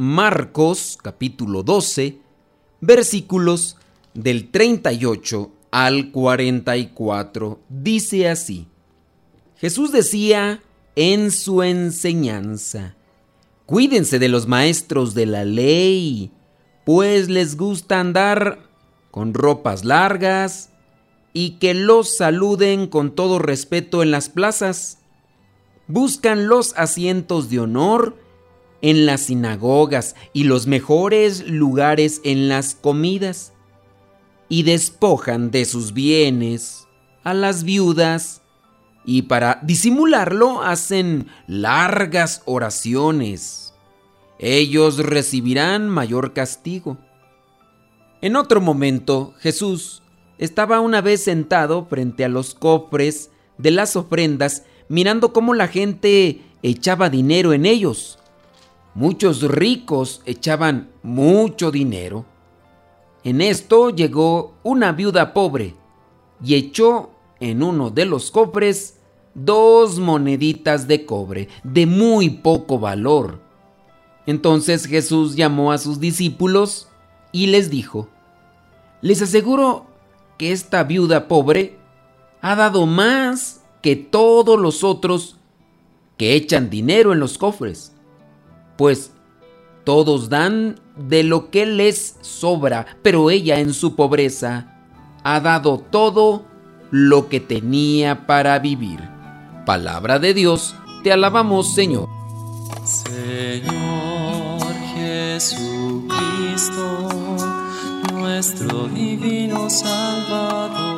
Marcos capítulo 12, versículos del 38 al 44. Dice así, Jesús decía en su enseñanza, Cuídense de los maestros de la ley, pues les gusta andar con ropas largas y que los saluden con todo respeto en las plazas. Buscan los asientos de honor en las sinagogas y los mejores lugares en las comidas, y despojan de sus bienes a las viudas, y para disimularlo hacen largas oraciones. Ellos recibirán mayor castigo. En otro momento, Jesús estaba una vez sentado frente a los cofres de las ofrendas, mirando cómo la gente echaba dinero en ellos muchos ricos echaban mucho dinero. En esto llegó una viuda pobre y echó en uno de los cofres dos moneditas de cobre de muy poco valor. Entonces Jesús llamó a sus discípulos y les dijo, les aseguro que esta viuda pobre ha dado más que todos los otros que echan dinero en los cofres pues todos dan de lo que les sobra, pero ella en su pobreza ha dado todo lo que tenía para vivir. Palabra de Dios, te alabamos Señor. Señor Jesucristo, nuestro divino Salvador,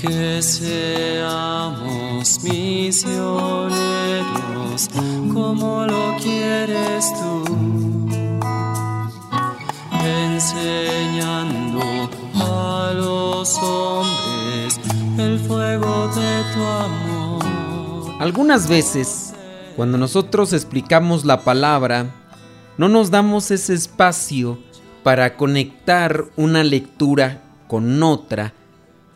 Que seamos misioneros como lo quieres tú, enseñando a los hombres el fuego de tu amor. Algunas veces, cuando nosotros explicamos la palabra, no nos damos ese espacio para conectar una lectura con otra,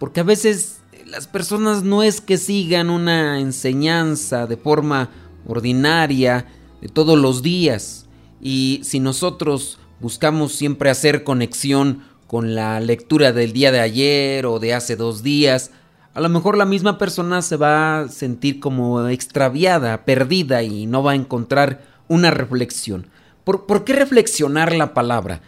porque a veces las personas no es que sigan una enseñanza de forma ordinaria de todos los días. Y si nosotros buscamos siempre hacer conexión con la lectura del día de ayer o de hace dos días, a lo mejor la misma persona se va a sentir como extraviada, perdida y no va a encontrar una reflexión. ¿Por, ¿por qué reflexionar la palabra?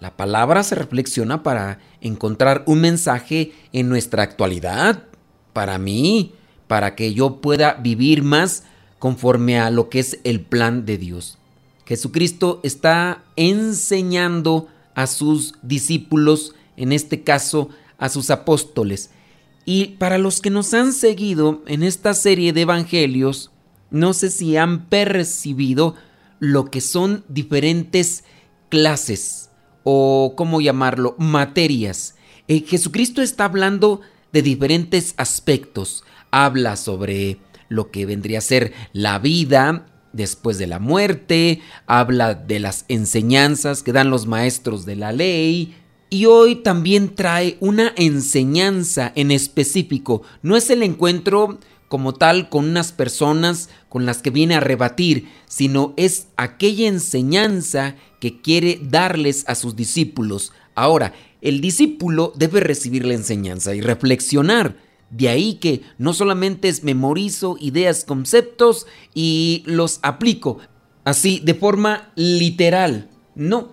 La palabra se reflexiona para encontrar un mensaje en nuestra actualidad, para mí, para que yo pueda vivir más conforme a lo que es el plan de Dios. Jesucristo está enseñando a sus discípulos, en este caso a sus apóstoles. Y para los que nos han seguido en esta serie de evangelios, no sé si han percibido lo que son diferentes clases o, ¿cómo llamarlo?, materias. Eh, Jesucristo está hablando de diferentes aspectos. Habla sobre lo que vendría a ser la vida después de la muerte, habla de las enseñanzas que dan los maestros de la ley, y hoy también trae una enseñanza en específico. No es el encuentro como tal con unas personas con las que viene a rebatir, sino es aquella enseñanza que quiere darles a sus discípulos. Ahora, el discípulo debe recibir la enseñanza y reflexionar. De ahí que no solamente es memorizo ideas, conceptos y los aplico. así, de forma literal. No.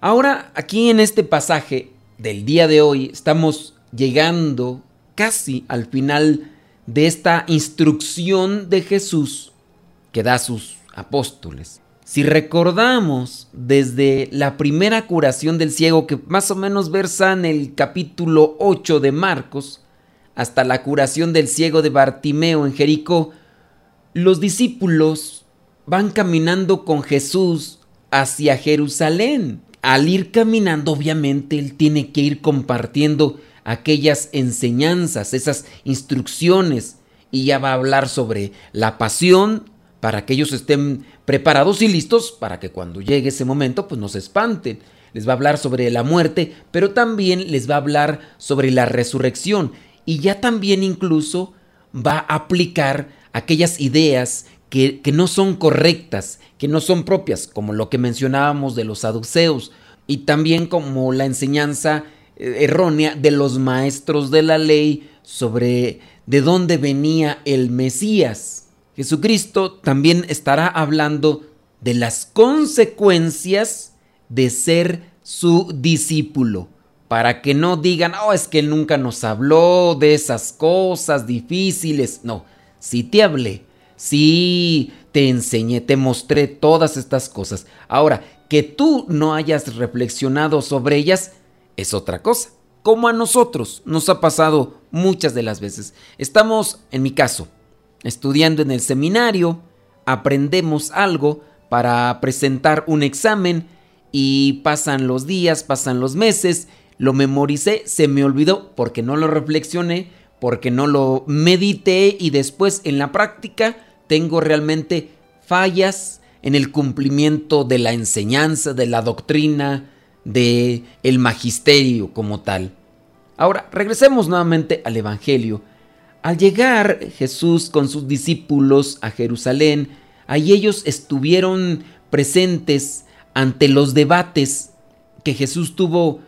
Ahora, aquí en este pasaje del día de hoy, estamos llegando casi al final de esta instrucción de Jesús que da a sus apóstoles. Si recordamos desde la primera curación del ciego, que más o menos versa en el capítulo 8 de Marcos, hasta la curación del ciego de Bartimeo en Jericó, los discípulos van caminando con Jesús hacia Jerusalén. Al ir caminando, obviamente, él tiene que ir compartiendo aquellas enseñanzas, esas instrucciones, y ya va a hablar sobre la pasión, para que ellos estén preparados y listos para que cuando llegue ese momento pues no se espanten. Les va a hablar sobre la muerte, pero también les va a hablar sobre la resurrección y ya también incluso va a aplicar aquellas ideas que, que, no son correctas, que no son propias, como lo que mencionábamos de los saduceos, y también como la enseñanza eh, errónea de los maestros de la ley sobre de dónde venía el Mesías. Jesucristo también estará hablando de las consecuencias de ser su discípulo, para que no digan, oh, es que nunca nos habló de esas cosas difíciles. No, si te hablé, si te enseñé, te mostré todas estas cosas. Ahora, que tú no hayas reflexionado sobre ellas es otra cosa. Como a nosotros nos ha pasado muchas de las veces. Estamos, en mi caso, estudiando en el seminario, aprendemos algo para presentar un examen y pasan los días, pasan los meses, lo memoricé, se me olvidó porque no lo reflexioné, porque no lo medité y después en la práctica tengo realmente fallas en el cumplimiento de la enseñanza, de la doctrina, de el magisterio como tal. Ahora, regresemos nuevamente al evangelio al llegar Jesús con sus discípulos a Jerusalén, ahí ellos estuvieron presentes ante los debates que Jesús tuvo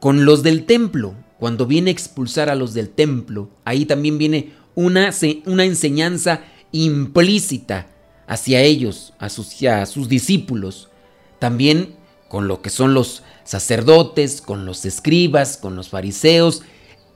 con los del templo. Cuando viene a expulsar a los del templo, ahí también viene una, una enseñanza implícita hacia ellos, a sus, a sus discípulos. También con lo que son los sacerdotes, con los escribas, con los fariseos.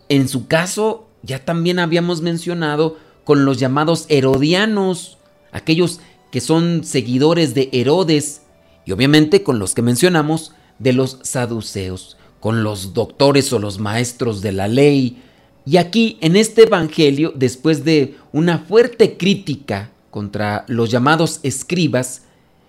En su caso, ya también habíamos mencionado con los llamados herodianos, aquellos que son seguidores de Herodes, y obviamente con los que mencionamos de los saduceos, con los doctores o los maestros de la ley. Y aquí en este Evangelio, después de una fuerte crítica contra los llamados escribas,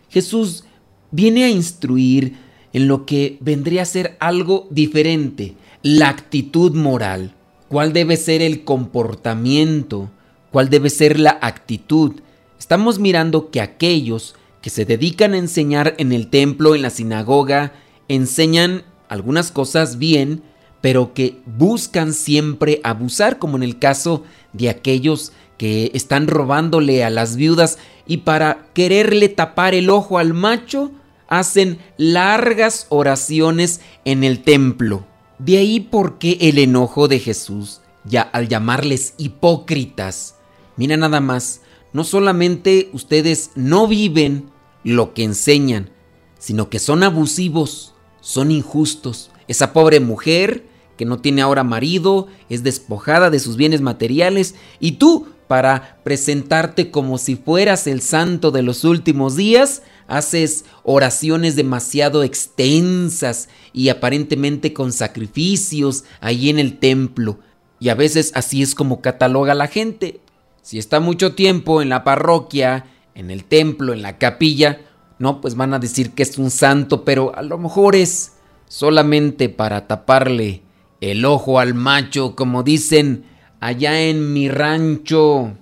Jesús viene a instruir en lo que vendría a ser algo diferente, la actitud moral cuál debe ser el comportamiento, cuál debe ser la actitud. Estamos mirando que aquellos que se dedican a enseñar en el templo, en la sinagoga, enseñan algunas cosas bien, pero que buscan siempre abusar, como en el caso de aquellos que están robándole a las viudas y para quererle tapar el ojo al macho, hacen largas oraciones en el templo. De ahí por qué el enojo de Jesús, ya al llamarles hipócritas. Mira nada más, no solamente ustedes no viven lo que enseñan, sino que son abusivos, son injustos. Esa pobre mujer que no tiene ahora marido, es despojada de sus bienes materiales, y tú, para presentarte como si fueras el santo de los últimos días, haces oraciones demasiado extensas y aparentemente con sacrificios ahí en el templo. Y a veces así es como cataloga la gente. Si está mucho tiempo en la parroquia, en el templo, en la capilla, no, pues van a decir que es un santo, pero a lo mejor es solamente para taparle el ojo al macho, como dicen allá en mi rancho.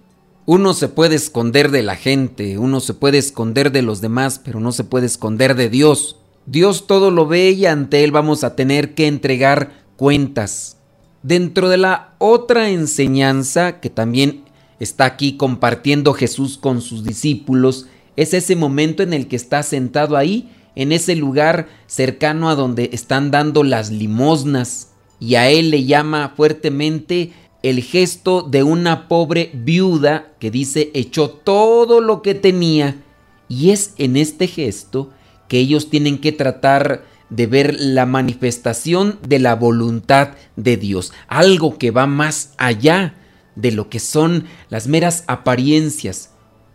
Uno se puede esconder de la gente, uno se puede esconder de los demás, pero no se puede esconder de Dios. Dios todo lo ve y ante Él vamos a tener que entregar cuentas. Dentro de la otra enseñanza que también está aquí compartiendo Jesús con sus discípulos, es ese momento en el que está sentado ahí, en ese lugar cercano a donde están dando las limosnas, y a Él le llama fuertemente el gesto de una pobre viuda que dice echó todo lo que tenía Y es en este gesto que ellos tienen que tratar de ver la manifestación de la voluntad de Dios, algo que va más allá de lo que son las meras apariencias.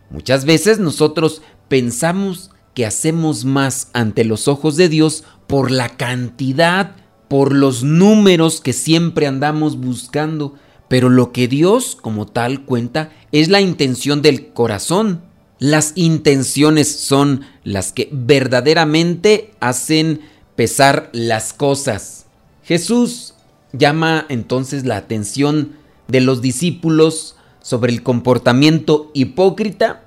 Muchas veces nosotros pensamos que hacemos más ante los ojos de Dios por la cantidad, por los números que siempre andamos buscando, pero lo que Dios como tal cuenta es la intención del corazón. Las intenciones son las que verdaderamente hacen pesar las cosas. Jesús llama entonces la atención de los discípulos sobre el comportamiento hipócrita,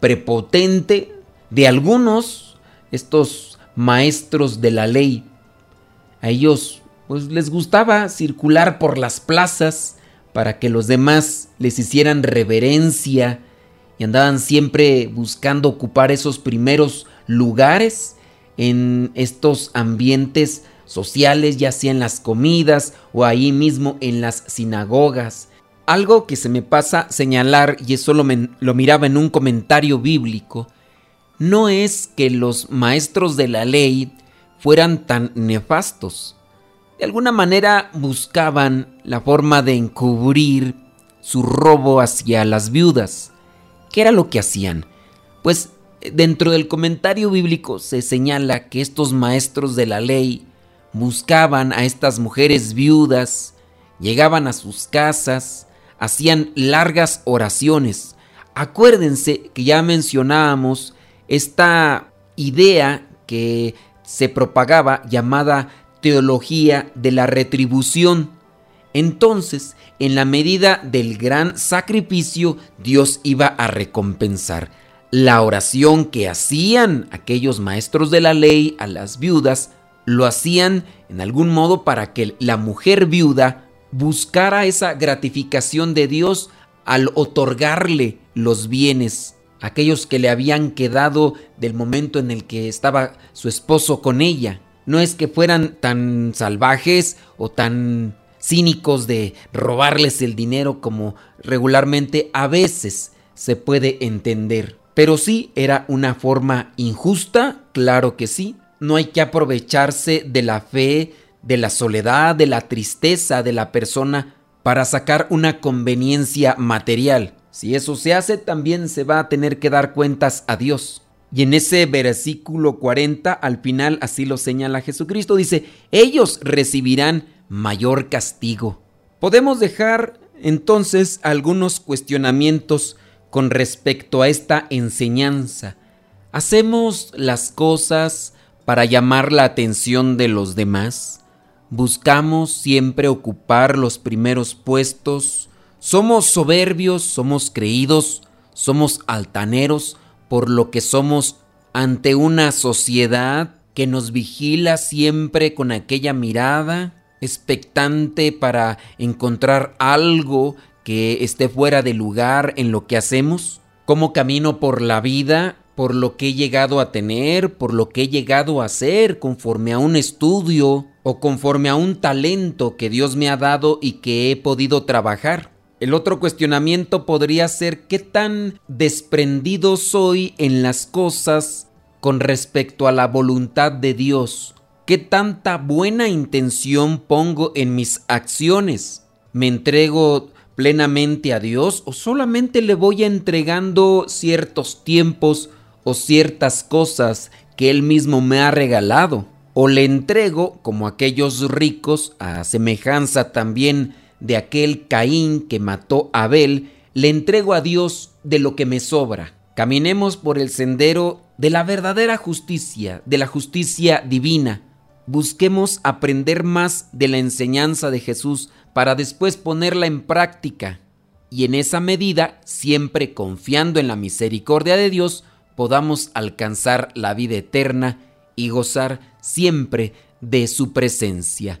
prepotente de algunos, estos maestros de la ley. A ellos pues les gustaba circular por las plazas para que los demás les hicieran reverencia y andaban siempre buscando ocupar esos primeros lugares en estos ambientes sociales, ya sea en las comidas o ahí mismo en las sinagogas. Algo que se me pasa señalar, y eso lo, lo miraba en un comentario bíblico, no es que los maestros de la ley fueran tan nefastos. De alguna manera buscaban la forma de encubrir su robo hacia las viudas. ¿Qué era lo que hacían? Pues dentro del comentario bíblico se señala que estos maestros de la ley buscaban a estas mujeres viudas, llegaban a sus casas, hacían largas oraciones. Acuérdense que ya mencionábamos esta idea que se propagaba llamada teología de la retribución. Entonces, en la medida del gran sacrificio, Dios iba a recompensar la oración que hacían aquellos maestros de la ley a las viudas, lo hacían en algún modo para que la mujer viuda buscara esa gratificación de Dios al otorgarle los bienes, aquellos que le habían quedado del momento en el que estaba su esposo con ella. No es que fueran tan salvajes o tan cínicos de robarles el dinero como regularmente a veces se puede entender. Pero sí era una forma injusta, claro que sí. No hay que aprovecharse de la fe, de la soledad, de la tristeza de la persona para sacar una conveniencia material. Si eso se hace, también se va a tener que dar cuentas a Dios. Y en ese versículo 40, al final así lo señala Jesucristo, dice, ellos recibirán mayor castigo. Podemos dejar entonces algunos cuestionamientos con respecto a esta enseñanza. ¿Hacemos las cosas para llamar la atención de los demás? ¿Buscamos siempre ocupar los primeros puestos? ¿Somos soberbios? ¿Somos creídos? ¿Somos altaneros por lo que somos ante una sociedad que nos vigila siempre con aquella mirada expectante para encontrar algo que esté fuera de lugar en lo que hacemos? ¿Cómo camino por la vida? por lo que he llegado a tener, por lo que he llegado a hacer, conforme a un estudio o conforme a un talento que Dios me ha dado y que he podido trabajar. El otro cuestionamiento podría ser qué tan desprendido soy en las cosas con respecto a la voluntad de Dios. ¿Qué tanta buena intención pongo en mis acciones? ¿Me entrego plenamente a Dios o solamente le voy entregando ciertos tiempos o ciertas cosas que Él mismo me ha regalado? ¿O le entrego, como aquellos ricos, a semejanza también de aquel Caín que mató a Abel, le entrego a Dios de lo que me sobra? Caminemos por el sendero de la verdadera justicia, de la justicia divina. Busquemos aprender más de la enseñanza de Jesús para después ponerla en práctica y en esa medida, siempre confiando en la misericordia de Dios, podamos alcanzar la vida eterna y gozar siempre de su presencia.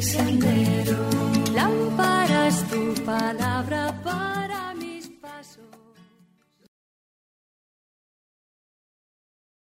mi sendero. Tu palabra para